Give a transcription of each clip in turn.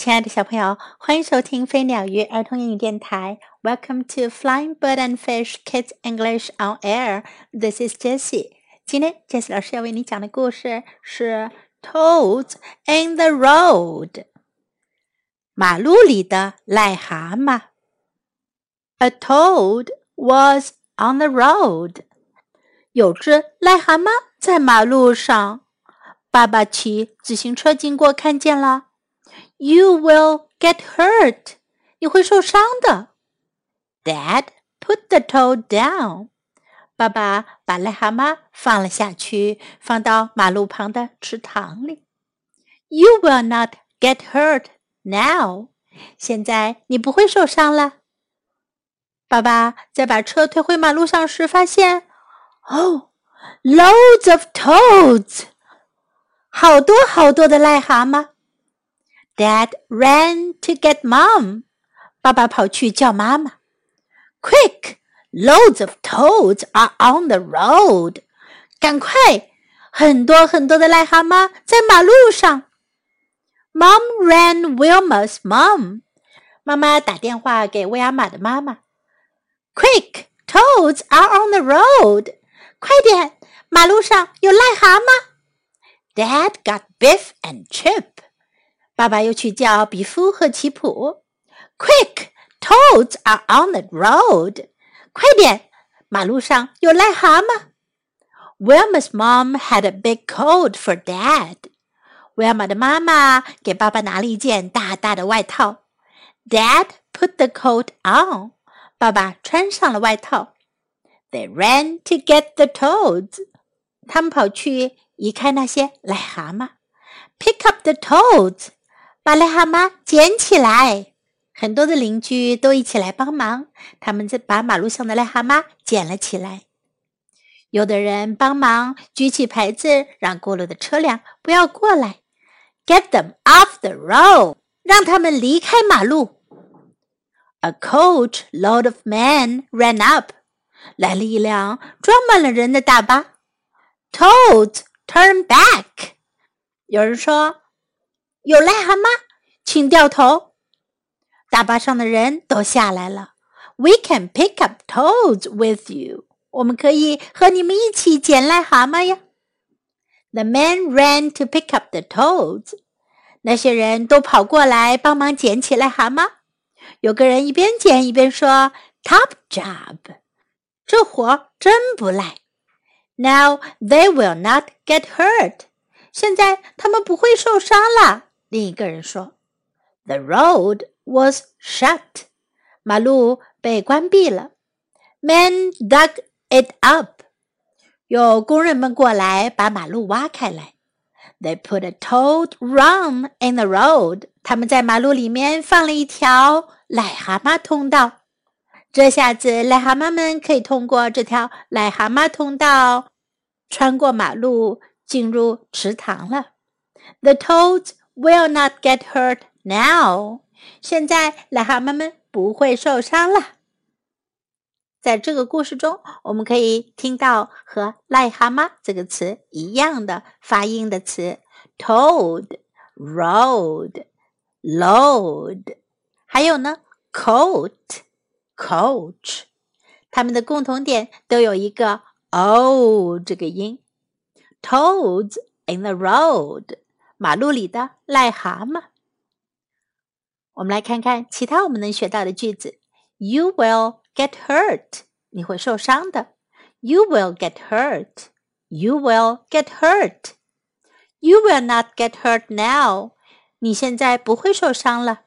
亲爱的小朋友，欢迎收听飞鸟鱼儿童英语电台。Welcome to Flying Bird and Fish Kids English on Air. This is Jessie. 今天 Jessie 老师要为你讲的故事是《Toads in the Road》。马路里的癞蛤蟆。A toad was on the road. 有只癞蛤蟆在马路上。爸爸骑自行车经过，看见了。You will get hurt. 你会受伤的。Dad put the toad down. 爸爸把癞蛤蟆放了下去，放到马路旁的池塘里。You will not get hurt now. 现在你不会受伤了。爸爸在把车推回马路上时，发现，Oh, loads of toads. 好多好多的癞蛤蟆。Dad ran to get mom. 爸爸跑去叫妈妈。Quick! Loads of toads are on the road. 赶快！很多很多的癞蛤蟆在马路上。Mom ran Wilma's mom. 妈妈打电话给威尔玛的妈妈。Quick! Toads are on the road. 快点！马路上有癞蛤蟆。Dad got Biff and Chip. 爸爸又去叫比夫和奇普。Quick, toads are on the road！快点，马路上有癞蛤蟆。Wilma's mom had a big coat for Dad。威尔玛的妈妈给爸爸拿了一件大大的外套。Dad put the coat on。爸爸穿上了外套。They ran to get the toads。他们跑去移开那些癞蛤蟆。Pick up the toads。 把癞蛤蟆捡起来，很多的邻居都一起来帮忙。他们在把马路上的癞蛤蟆捡了起来。有的人帮忙举起牌子，让过路的车辆不要过来。Get them off the road，让他们离开马路。A coach load of men ran up，来了一辆装满了人的大巴。Toads turn back，有人说。有癞蛤蟆，请掉头。大巴上的人都下来了。We can pick up toads with you。我们可以和你们一起捡癞蛤蟆呀。The men ran to pick up the toads。那些人都跑过来帮忙捡起癞蛤蟆。有个人一边捡一边说：“Top job，这活真不赖。Now they will not get hurt。现在他们不会受伤了。”另一个人说：“The road was shut，马路被关闭了。Men dug it up，有工人们过来把马路挖开来。They put a toad run in the road，他们在马路里面放了一条癞蛤蟆通道。这下子癞蛤蟆们可以通过这条癞蛤蟆通道，穿过马路进入池塘了。The toads。” will not get hurt now。现在癞蛤蟆们不会受伤了。在这个故事中，我们可以听到和“癞蛤蟆”这个词一样的发音的词：toad、road、load，还有呢，coat、coach。它们的共同点都有一个 o 这个音。Toads in the road。 马路里的癞蛤蟆。我们来看看其他我们能学到的句子。You will get hurt，你会受伤的。You will get hurt. You will get hurt. You will not get hurt now. 你现在不会受伤了。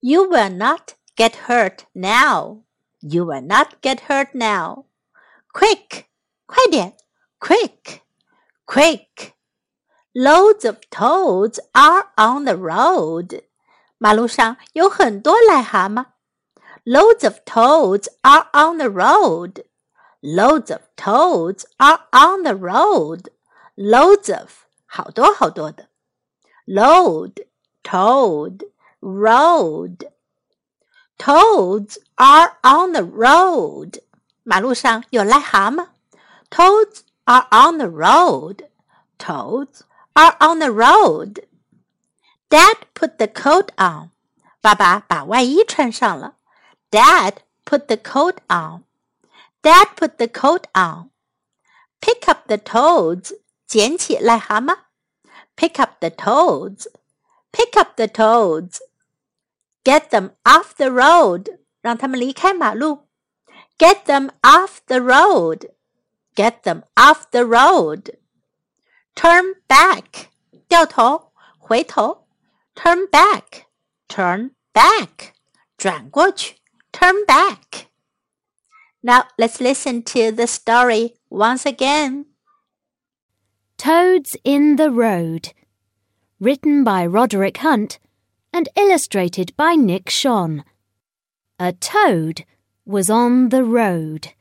You will not get hurt now. You will not get hurt now. Quick，快点！Quick, quick. Loads of toads are on the road. 马路上有很多癞蛤蟆。Loads of toads are on the road. Loads of toads are on the road. Loads of 好多好多的。Load, toad, road. Toads are on the road. 马路上有癞蛤蟆。Toads are on the road. Toads are on the road. Dad put the coat on. 爸爸把外衣穿上了。Dad put the coat on. Dad put the coat on. Pick up the toads. 捡起癞蛤蟆。Pick up the toads. Pick up the toads. Get them off the road. 让他们离开马路。Get them off the road. Get them off the road. turn back，掉头，回头；turn back，turn back，转过去；turn back。Now let's listen to the story once again. Toads in the Road, written by Roderick Hunt and illustrated by Nick Schon. A toad was on the road.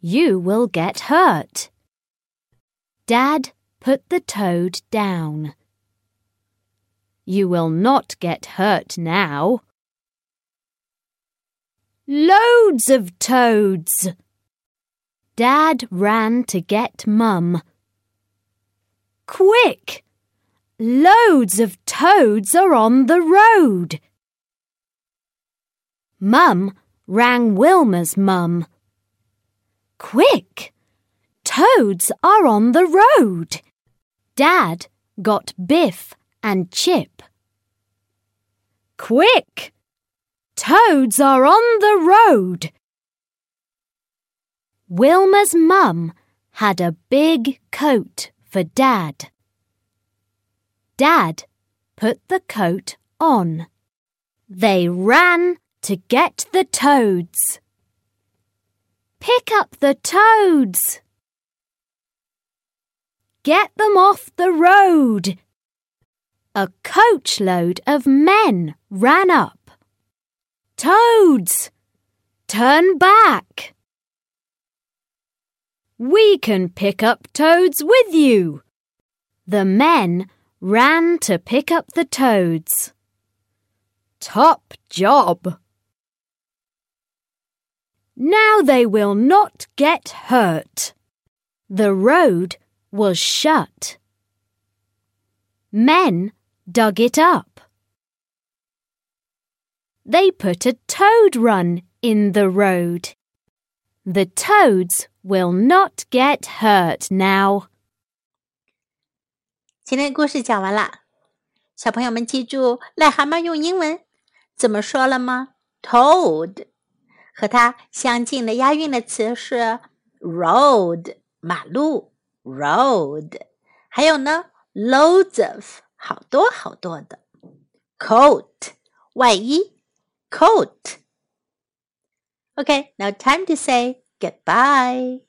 You will get hurt. Dad put the toad down. You will not get hurt now. Loads of toads! Dad ran to get Mum. Quick! Loads of toads are on the road. Mum rang Wilma's mum. Quick! Toads are on the road. Dad got Biff and Chip. Quick! Toads are on the road. Wilma's mum had a big coat for Dad. Dad put the coat on. They ran to get the toads. Pick up the toads. Get them off the road. A coachload of men ran up. Toads! Turn back! We can pick up toads with you. The men ran to pick up the toads. Top job! Now they will not get hurt. The road was shut. Men dug it up they put a toad run in the road. The toads will not get hurt now. 今天故事讲完了，小朋友们记住癞蛤蟆用英文怎么说了吗？Toad，和它相近的押韵的词是 road，马路 road，还有呢 loads of，好多好多的 coat，外衣。coat. Okay, now time to say goodbye.